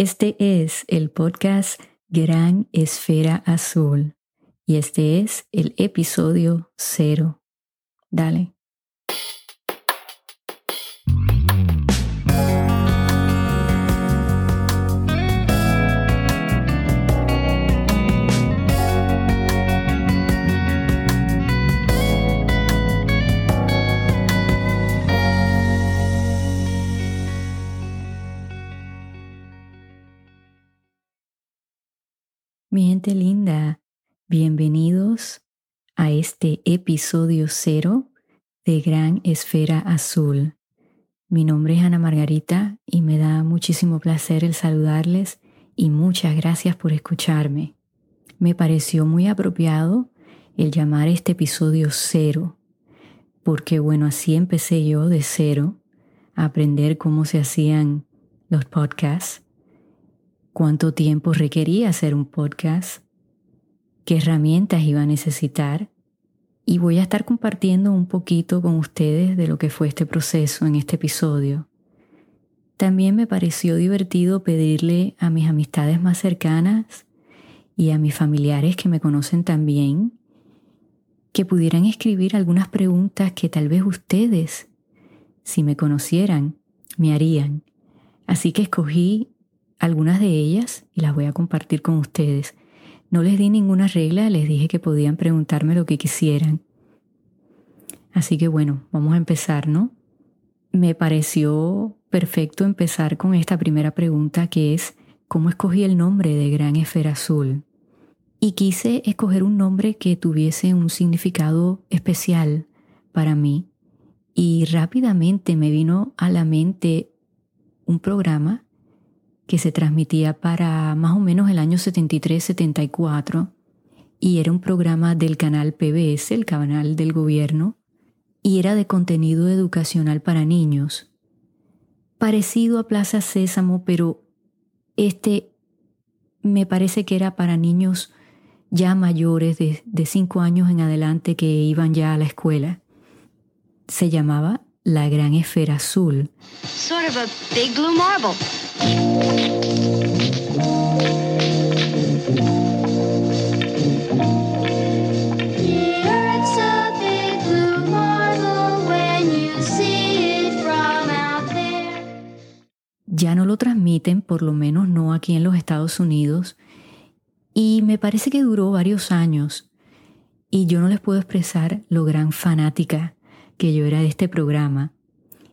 Este es el podcast Gran Esfera Azul y este es el episodio cero. Dale. Linda, bienvenidos a este episodio cero de Gran Esfera Azul. Mi nombre es Ana Margarita y me da muchísimo placer el saludarles y muchas gracias por escucharme. Me pareció muy apropiado el llamar este episodio cero, porque bueno, así empecé yo de cero a aprender cómo se hacían los podcasts cuánto tiempo requería hacer un podcast, qué herramientas iba a necesitar y voy a estar compartiendo un poquito con ustedes de lo que fue este proceso en este episodio. También me pareció divertido pedirle a mis amistades más cercanas y a mis familiares que me conocen también que pudieran escribir algunas preguntas que tal vez ustedes, si me conocieran, me harían. Así que escogí algunas de ellas y las voy a compartir con ustedes. No les di ninguna regla, les dije que podían preguntarme lo que quisieran. Así que bueno, vamos a empezar, ¿no? Me pareció perfecto empezar con esta primera pregunta que es ¿cómo escogí el nombre de Gran Esfera Azul? Y quise escoger un nombre que tuviese un significado especial para mí. Y rápidamente me vino a la mente un programa que se transmitía para más o menos el año 73-74 y era un programa del canal PBS, el canal del gobierno, y era de contenido educacional para niños. Parecido a Plaza Sésamo, pero este me parece que era para niños ya mayores de, de cinco años en adelante que iban ya a la escuela. Se llamaba La Gran Esfera Azul. Sort of a big blue marble. Ya no lo transmiten, por lo menos no aquí en los Estados Unidos, y me parece que duró varios años, y yo no les puedo expresar lo gran fanática que yo era de este programa.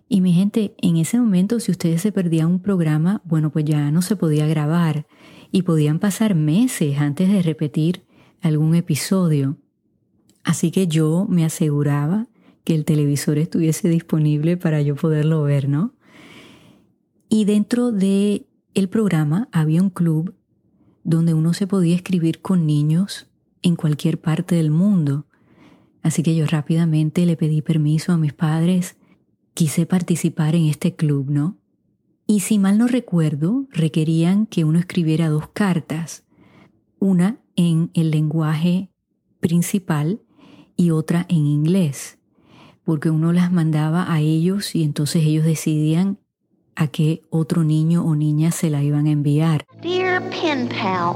Y mi gente, en ese momento si ustedes se perdían un programa, bueno, pues ya no se podía grabar y podían pasar meses antes de repetir algún episodio. Así que yo me aseguraba que el televisor estuviese disponible para yo poderlo ver, ¿no? Y dentro de el programa había un club donde uno se podía escribir con niños en cualquier parte del mundo. Así que yo rápidamente le pedí permiso a mis padres quise participar en este club, ¿no? Y si mal no recuerdo, requerían que uno escribiera dos cartas, una en el lenguaje principal y otra en inglés, porque uno las mandaba a ellos y entonces ellos decidían a qué otro niño o niña se la iban a enviar. Dear pen pal,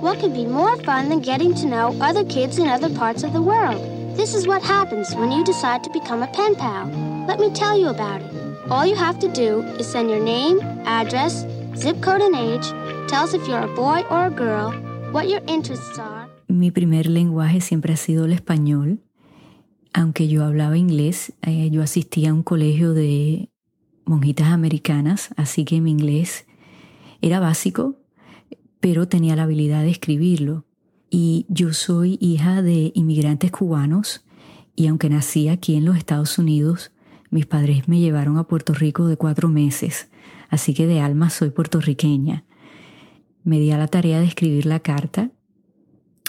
what could be more fun than getting to know other kids in other parts of the world? This is what happens when you decide to become a pen pal. Let me tell you about it. All you have to do is send your name, address, zip code and age, tell us if you're a boy or a girl, what your interests are. Mi primer lenguaje siempre ha sido el español. Aunque yo hablaba inglés, eh, yo asistía a un colegio de monjitas americanas, así que mi inglés era básico, pero tenía la habilidad de escribirlo. Y yo soy hija de inmigrantes cubanos y aunque nací aquí en los Estados Unidos, mis padres me llevaron a Puerto Rico de cuatro meses, así que de alma soy puertorriqueña. Me di a la tarea de escribir la carta,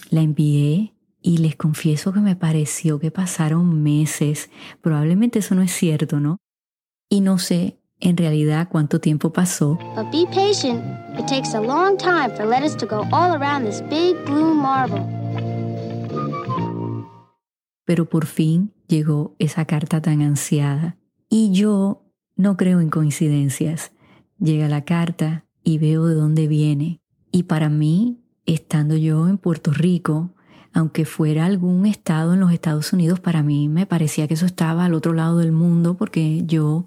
la envié y les confieso que me pareció que pasaron meses. Probablemente eso no es cierto, ¿no? Y no sé en realidad cuánto tiempo pasó. But be patient. It takes a long time for letters to go all around this big blue marble. Pero por fin llegó esa carta tan ansiada. Y yo no creo en coincidencias. Llega la carta y veo de dónde viene. Y para mí, estando yo en Puerto Rico, aunque fuera algún estado en los Estados Unidos, para mí me parecía que eso estaba al otro lado del mundo porque yo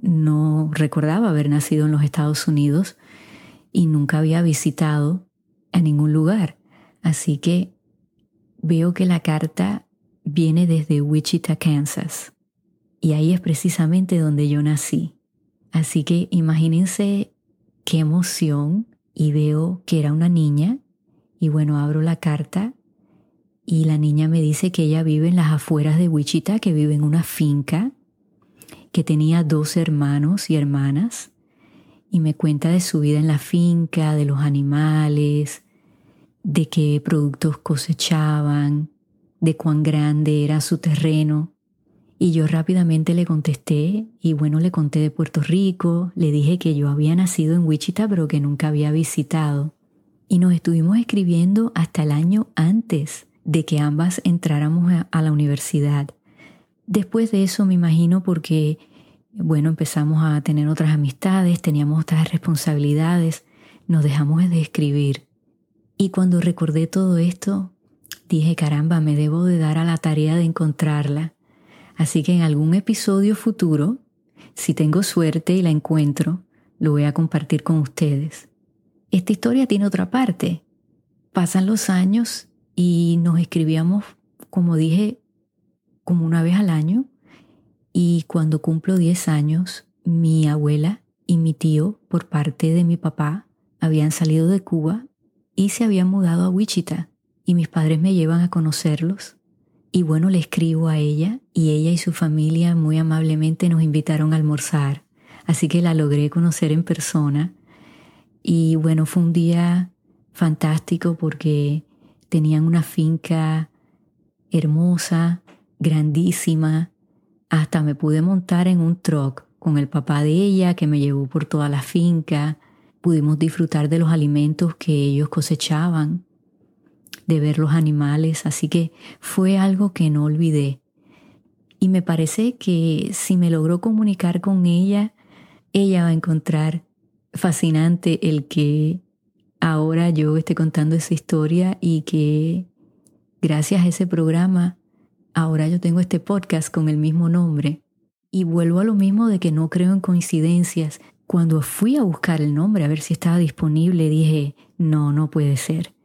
no recordaba haber nacido en los Estados Unidos y nunca había visitado a ningún lugar. Así que veo que la carta viene desde Wichita, Kansas. Y ahí es precisamente donde yo nací. Así que imagínense qué emoción y veo que era una niña y bueno, abro la carta y la niña me dice que ella vive en las afueras de Wichita, que vive en una finca, que tenía dos hermanos y hermanas y me cuenta de su vida en la finca, de los animales, de qué productos cosechaban, de cuán grande era su terreno. Y yo rápidamente le contesté y bueno, le conté de Puerto Rico, le dije que yo había nacido en Wichita pero que nunca había visitado. Y nos estuvimos escribiendo hasta el año antes de que ambas entráramos a, la universidad. Después de eso me imagino porque, bueno, empezamos a tener otras amistades, teníamos otras responsabilidades, nos dejamos de escribir. Y cuando recordé todo esto, dije, caramba, me debo de dar a la tarea de encontrarla Así que en algún episodio futuro, si tengo suerte y la encuentro, lo voy a compartir con ustedes. Esta historia tiene otra parte. Pasan los años y nos escribíamos, como dije, como una vez al año. Y cuando cumplo 10 años, mi abuela y mi tío, por parte de mi papá, habían salido de Cuba y se habían mudado a Wichita. Y mis padres me llevan a conocerlos y bueno, le escribo a ella y ella y su familia muy amablemente nos invitaron a almorzar. Así que la logré conocer en persona. Y bueno, fue un día fantástico porque tenían una finca hermosa, grandísima. Hasta me pude montar en un truck con el papá de ella que me llevó por toda la finca. Pudimos disfrutar de los alimentos que ellos cosechaban de ver los animales, así que fue algo que no olvidé. Y me parece que si me logró comunicar con ella, ella va a encontrar fascinante el que ahora yo esté contando esa historia y que gracias a ese programa, ahora yo tengo este podcast con el mismo nombre. Y vuelvo a lo mismo de que no creo en coincidencias. Cuando fui a buscar el nombre a ver si estaba disponible, dije, no, no puede ser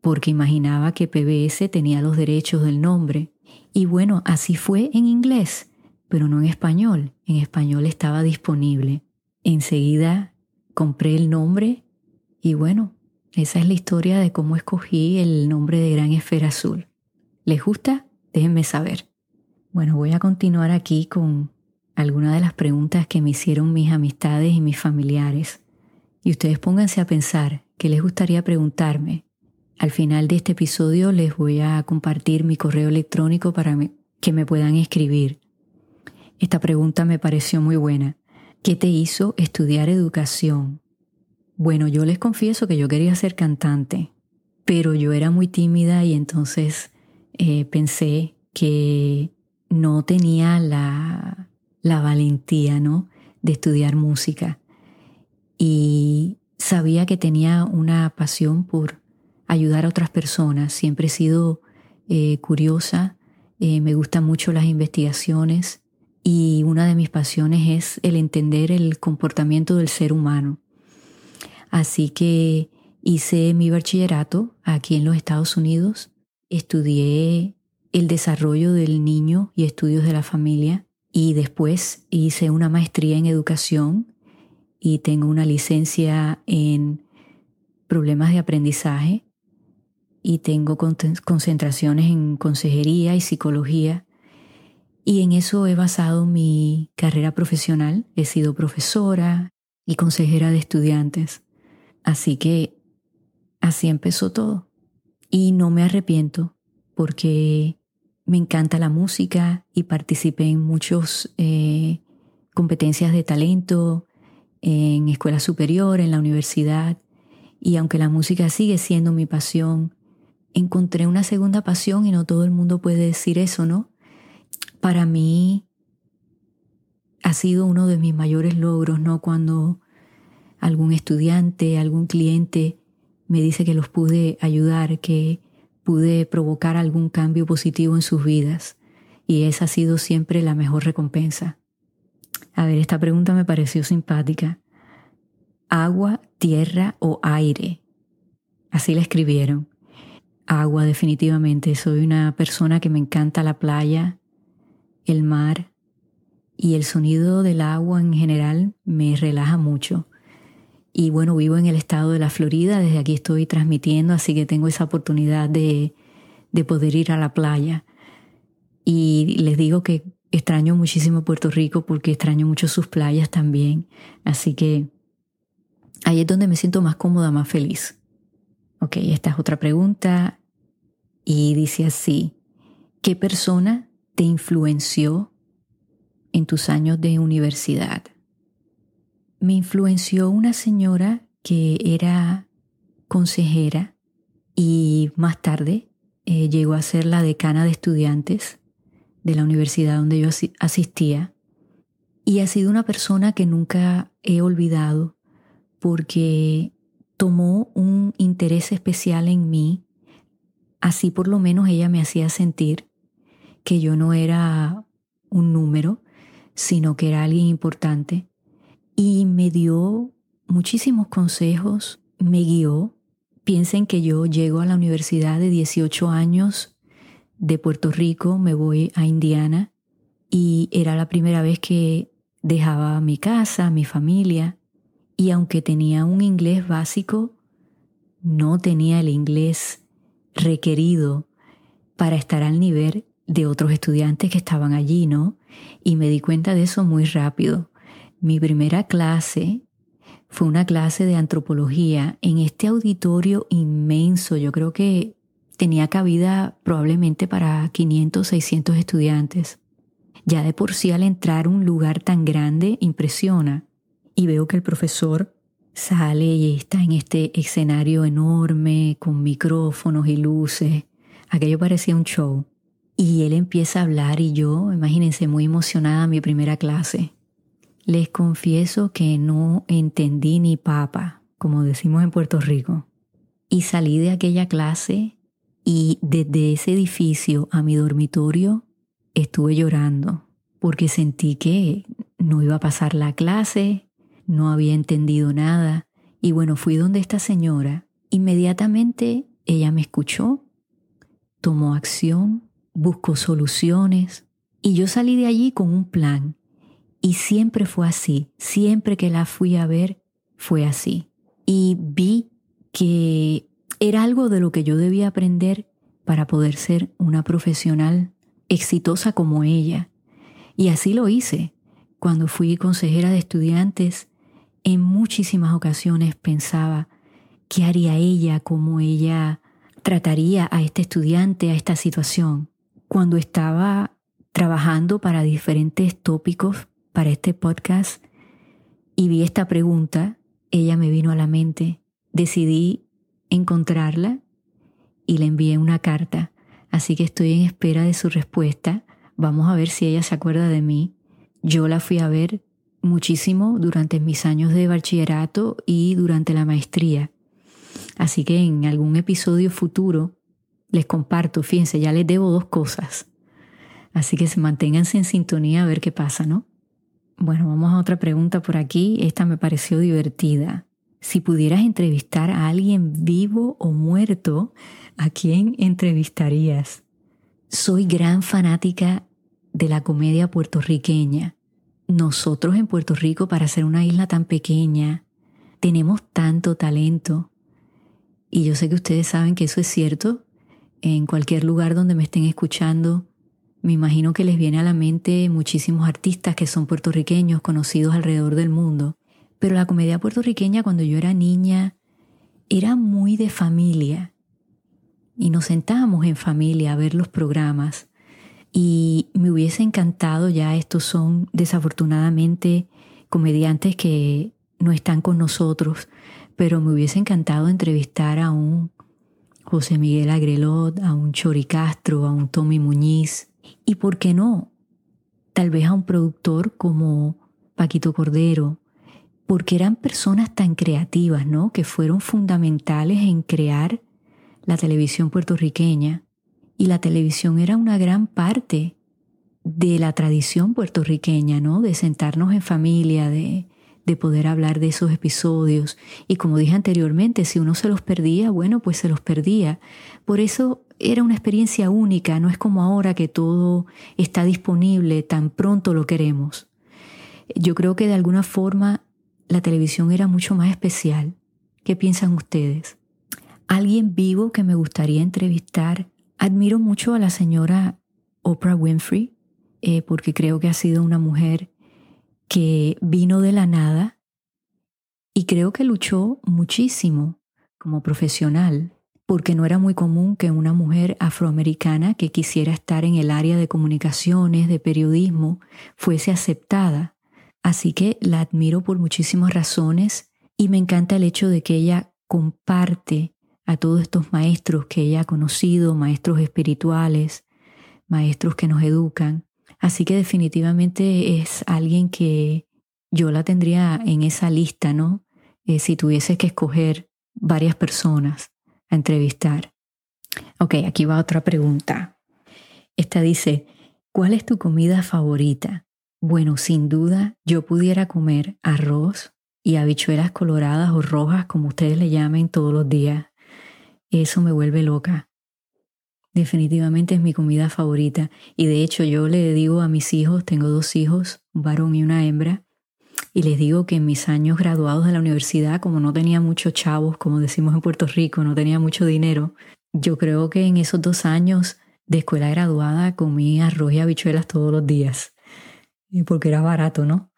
porque imaginaba que PBS tenía los derechos del nombre. Y bueno, así fue en inglés, pero no en español. En español estaba disponible. Enseguida compré el nombre y bueno, esa es la historia de cómo escogí el nombre de Gran Esfera Azul. ¿Les gusta? Déjenme saber. Bueno, voy a continuar aquí con algunas de las preguntas que me hicieron mis amistades y mis familiares. Y ustedes pónganse a pensar qué les gustaría preguntarme al final de este episodio les voy a compartir mi correo electrónico para que me puedan escribir. Esta pregunta me pareció muy buena. ¿Qué te hizo estudiar educación? Bueno, yo les confieso que yo quería ser cantante, pero yo era muy tímida y entonces eh, pensé que no tenía la, la valentía ¿no? de estudiar música. Y sabía que tenía una pasión por ayudar a otras personas. Siempre he sido eh, curiosa, eh, me gustan mucho las investigaciones y una de mis pasiones es el entender el comportamiento del ser humano. Así que hice mi bachillerato aquí en los Estados Unidos, estudié el desarrollo del niño y estudios de la familia y después hice una maestría en educación y tengo una licencia en problemas de aprendizaje y tengo concentraciones en consejería y psicología. Y en eso he basado mi carrera profesional. He sido profesora y consejera de estudiantes. Así que así empezó todo. Y no me arrepiento porque me encanta la música y participé en muchas eh, competencias de talento, en escuela superior, en la universidad. Y aunque la música sigue siendo mi pasión, encontré una segunda pasión y no todo el mundo puede decir eso, ¿no? Para mí ha sido uno de mis mayores logros, ¿no? Cuando algún estudiante, algún cliente me dice que los pude ayudar, que pude provocar algún cambio positivo en sus vidas. Y esa ha sido siempre la mejor recompensa. A ver, esta pregunta me pareció simpática. ¿Agua, tierra o aire? Así la escribieron. Agua, definitivamente. Soy una persona que me encanta la playa, el mar y el sonido del agua en general me relaja mucho. Y bueno, vivo en el estado de la Florida, desde aquí estoy transmitiendo, así que tengo esa oportunidad de, de poder ir a la playa. Y les digo que extraño muchísimo Puerto Rico porque extraño mucho sus playas también. Así que ahí es donde me siento más cómoda, más feliz. Ok, esta es otra pregunta. Y dice así, ¿qué persona te influenció en tus años de universidad? Me influenció una señora que era consejera y más tarde eh, llegó a ser la decana de estudiantes de la universidad donde yo asistía. Y ha sido una persona que nunca he olvidado porque tomó un interés especial en mí. Así por lo menos ella me hacía sentir que yo no era un número, sino que era alguien importante. Y me dio muchísimos consejos, me guió. Piensen que yo llego a la universidad de 18 años de Puerto Rico me voy a Indiana y era la primera vez que dejaba mi casa, mi familia, y aunque tenía un inglés básico, no tenía el inglés requerido para estar al nivel de otros estudiantes que estaban allí, ¿no? Y me di cuenta de eso muy rápido. Mi primera clase fue una clase de antropología en este auditorio inmenso, yo creo que tenía cabida probablemente para 500, 600 estudiantes. Ya de por sí al entrar un lugar tan grande impresiona y veo que el profesor sale y está en este escenario enorme con micrófonos y luces. Aquello parecía un show. Y él empieza a hablar y yo, imagínense, muy emocionada mi primera clase. Les confieso que no entendí ni papa, como decimos en Puerto Rico. Y salí de aquella clase y desde ese edificio a mi dormitorio estuve llorando porque sentí que no iba a pasar la clase, no había entendido nada. Y bueno, fui donde esta señora. Inmediatamente ella me escuchó, tomó acción, buscó soluciones y yo salí de allí con un plan. Y siempre fue así, siempre que la fui a ver fue así. Y vi que era algo de lo que yo debía aprender para poder ser una profesional exitosa como ella. Y así lo hice. Cuando fui consejera de estudiantes, en muchísimas ocasiones pensaba, ¿qué haría ella? ¿Cómo ella trataría a este estudiante, a esta situación? Cuando estaba trabajando para diferentes tópicos para este podcast y vi esta pregunta, ella me vino a la mente. Decidí encontrarla y le envié una carta, así que estoy en espera de su respuesta. Vamos a ver si ella se acuerda de mí. Yo la fui a ver muchísimo durante mis años de bachillerato y durante la maestría. Así que en algún episodio futuro les comparto, fíjense, ya les debo dos cosas. Así que se manténganse en sintonía a ver qué pasa, ¿no? Bueno, vamos a otra pregunta por aquí. Esta me pareció divertida. Si pudieras entrevistar a alguien vivo o muerto, ¿a quién entrevistarías? Soy gran fanática de la comedia puertorriqueña. Nosotros en Puerto Rico, para ser una isla tan pequeña, tenemos tanto talento. Y yo sé que ustedes saben que eso es cierto. En cualquier lugar donde me estén escuchando, me imagino que les viene a la mente muchísimos artistas que son puertorriqueños, conocidos alrededor del mundo. Pero la comedia puertorriqueña cuando yo era niña era muy de familia. Y nos sentábamos en familia a ver los programas. Y me hubiese encantado, ya estos son desafortunadamente comediantes que no están con nosotros, pero me hubiese encantado entrevistar a un José Miguel Agrelot, a un Chori Castro, a un Tommy Muñiz, y por qué no, tal vez a un productor como Paquito Cordero, porque eran personas tan creativas, ¿no? Que fueron fundamentales en crear la televisión puertorriqueña. Y la televisión era una gran parte de la tradición puertorriqueña, ¿no? De sentarnos en familia, de, de poder hablar de esos episodios. Y como dije anteriormente, si uno se los perdía, bueno, pues se los perdía. Por eso era una experiencia única, no es como ahora que todo está disponible, tan pronto lo queremos. Yo creo que de alguna forma la televisión era mucho más especial. ¿Qué piensan ustedes? Alguien vivo que me gustaría entrevistar. Admiro mucho a la señora Oprah Winfrey, eh, porque creo que ha sido una mujer que vino de la nada y creo que luchó muchísimo como profesional, porque no era muy común que una mujer afroamericana que quisiera estar en el área de comunicaciones, de periodismo, fuese aceptada. Así que la admiro por muchísimas razones y me encanta el hecho de que ella comparte a todos estos maestros que ella ha conocido, maestros espirituales, maestros que nos educan, Así que definitivamente es alguien que yo la tendría en esa lista, ¿no? Eh, si tuviese que escoger varias personas a entrevistar. Ok, aquí va otra pregunta. Esta dice, ¿cuál es tu comida favorita? Bueno, sin duda yo pudiera comer arroz y habichuelas coloradas o rojas, como ustedes le llamen, todos los días. Eso me vuelve loca. Definitivamente es mi comida favorita. Y de hecho yo le digo a mis hijos, tengo dos hijos, un varón y una hembra, y les digo que en mis años graduados de la universidad, como no tenía muchos chavos, como decimos en Puerto Rico, no tenía mucho dinero, yo creo que en esos dos años de escuela graduada comí arroz y habichuelas todos los días, porque era barato, ¿no?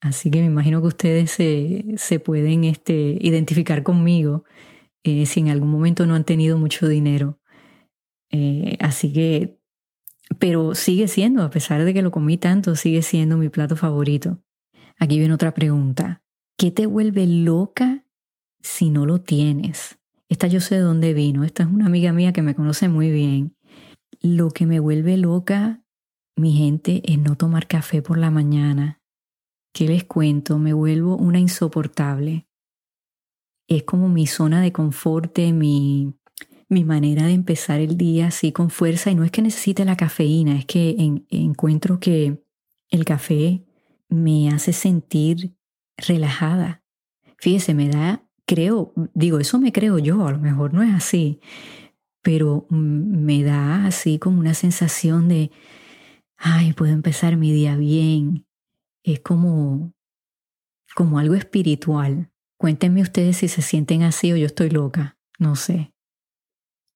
Así que me imagino que ustedes se, se pueden este, identificar conmigo eh, si en algún momento no han tenido mucho dinero. Eh, así que, pero sigue siendo, a pesar de que lo comí tanto, sigue siendo mi plato favorito. Aquí viene otra pregunta. ¿Qué te vuelve loca si no lo tienes? Esta yo sé de dónde vino. Esta es una amiga mía que me conoce muy bien. Lo que me vuelve loca, mi gente, es no tomar café por la mañana. ¿Qué les cuento? Me vuelvo una insoportable. Es como mi zona de confort, mi, mi manera de empezar el día así con fuerza y no es que necesite la cafeína, es que encuentro que el café me hace sentir relajada. Fíjese, me da, creo, digo, eso me creo yo, a lo mejor no es así, pero me da así como una sensación de, ay, puedo empezar mi día bien. Es como, como algo espiritual. Cuéntenme ustedes si se sienten así o yo estoy loca, no sé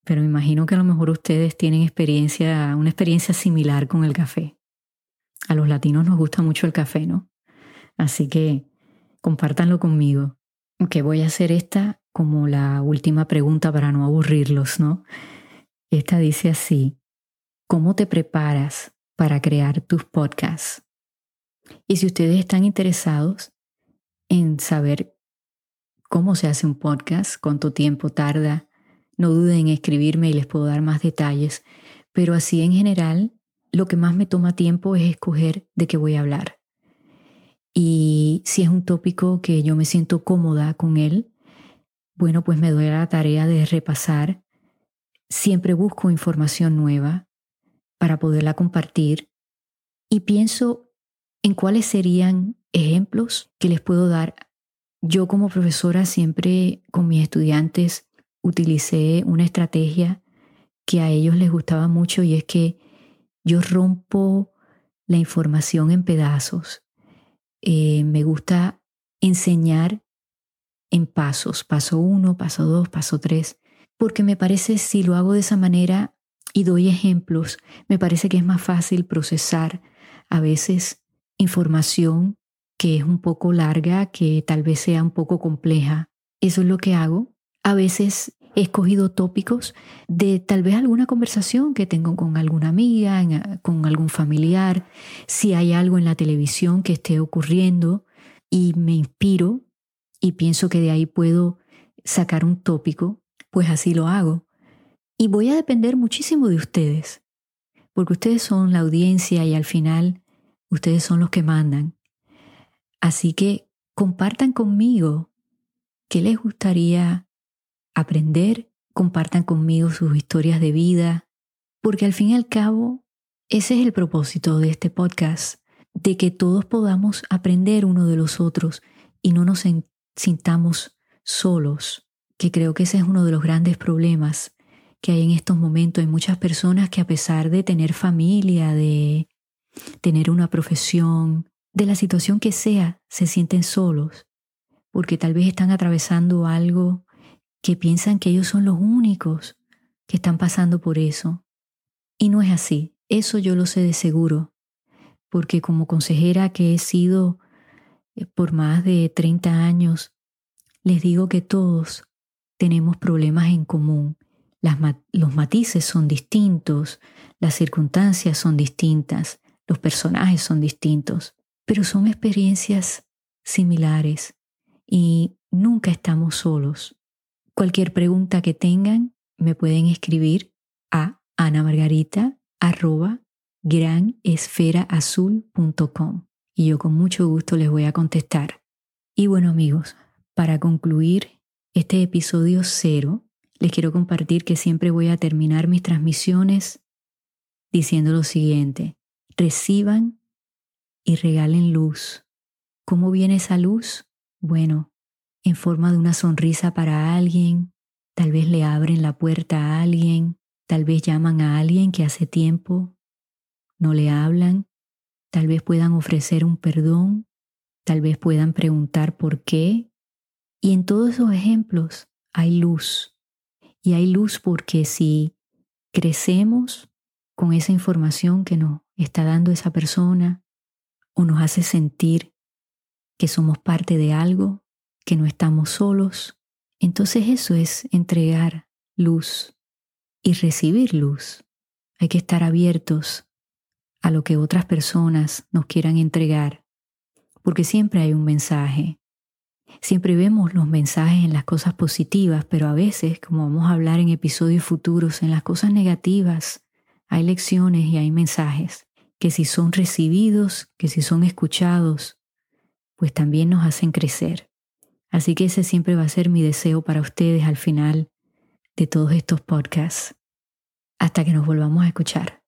pero me imagino que a lo mejor ustedes tienen experiencia, una experiencia similar con el café. A los latinos nos gusta mucho el café, ¿no? Así que compártanlo conmigo. Que voy a hacer esta como la última pregunta para no aburrirlos, ¿no? Esta dice así, ¿cómo te preparas para crear tus podcasts? Y si ustedes están interesados en saber cómo se hace un podcast, cuánto tiempo tarda, no duden en escribirme y les puedo dar más detalles, pero así en general, lo que más me toma tiempo es escoger de qué voy a hablar. Y si es un tópico que yo me siento cómoda con él, bueno, pues me doy la tarea de repasar. Siempre busco información nueva para poderla compartir y pienso en cuáles serían ejemplos que les puedo dar. Yo como profesora siempre con mis estudiantes utilicé una estrategia que a ellos les gustaba mucho y es que yo rompo la información en pedazos. Eh, me gusta enseñar en pasos, paso uno, paso dos, paso tres, porque me parece si lo hago de esa manera y doy ejemplos, me parece que es más fácil procesar a veces información que es un poco larga, que tal vez sea un poco compleja. Eso es lo que hago a veces he escogido tópicos de tal vez alguna conversación que tengo con alguna amiga, con algún familiar, si hay algo en la televisión que esté ocurriendo y me inspiro y pienso que de ahí puedo sacar un tópico, pues así lo hago. Y voy a depender muchísimo de ustedes, porque ustedes son la audiencia y al final ustedes son los que mandan. Así que compartan conmigo qué les gustaría aprender, compartan conmigo sus historias de vida, porque al fin y al cabo ese es el propósito de este podcast, de que todos podamos aprender uno de los otros y no nos sintamos solos, que creo que ese es uno de los grandes problemas que hay en estos momentos. Hay muchas personas que a pesar de tener familia, de tener una profesión, de la situación que sea, se sienten solos, porque tal vez están atravesando algo que piensan que ellos son los únicos que están pasando por eso. Y no es así, eso yo lo sé de seguro, porque como consejera que he sido eh, por más de 30 años, les digo que todos tenemos problemas en común. los matices son distintos, las circunstancias son distintas, los personajes son distintos, pero son experiencias similares y nunca estamos solos. Cualquier pregunta que tengan me pueden escribir a anamargarita.granesferaazul.com y yo con mucho gusto les voy a contestar. Y bueno amigos, para concluir este episodio cero, les quiero compartir que siempre voy a terminar mis transmisiones diciendo lo siguiente, reciban y regalen luz. ¿Cómo viene esa luz? Bueno, en forma de una sonrisa para alguien, tal vez le abren la puerta a alguien, tal vez llaman a alguien que hace tiempo no le hablan, tal vez puedan ofrecer un perdón, tal vez puedan preguntar por qué. Y en todos esos ejemplos hay luz. Y hay luz porque si crecemos con esa información que nos está dando esa persona o nos hace sentir que somos parte de algo, que no estamos solos, entonces eso es entregar luz y recibir luz. Hay que estar abiertos a lo que otras personas nos quieran entregar, porque siempre hay un mensaje. Siempre vemos los mensajes en las cosas positivas, pero a veces, como vamos a hablar en episodios futuros, en las cosas negativas hay lecciones y hay mensajes que si son recibidos, que si son escuchados, pues también nos hacen crecer. Así que ese siempre va a ser mi deseo para ustedes al final de todos estos podcasts. Hasta que nos volvamos a escuchar.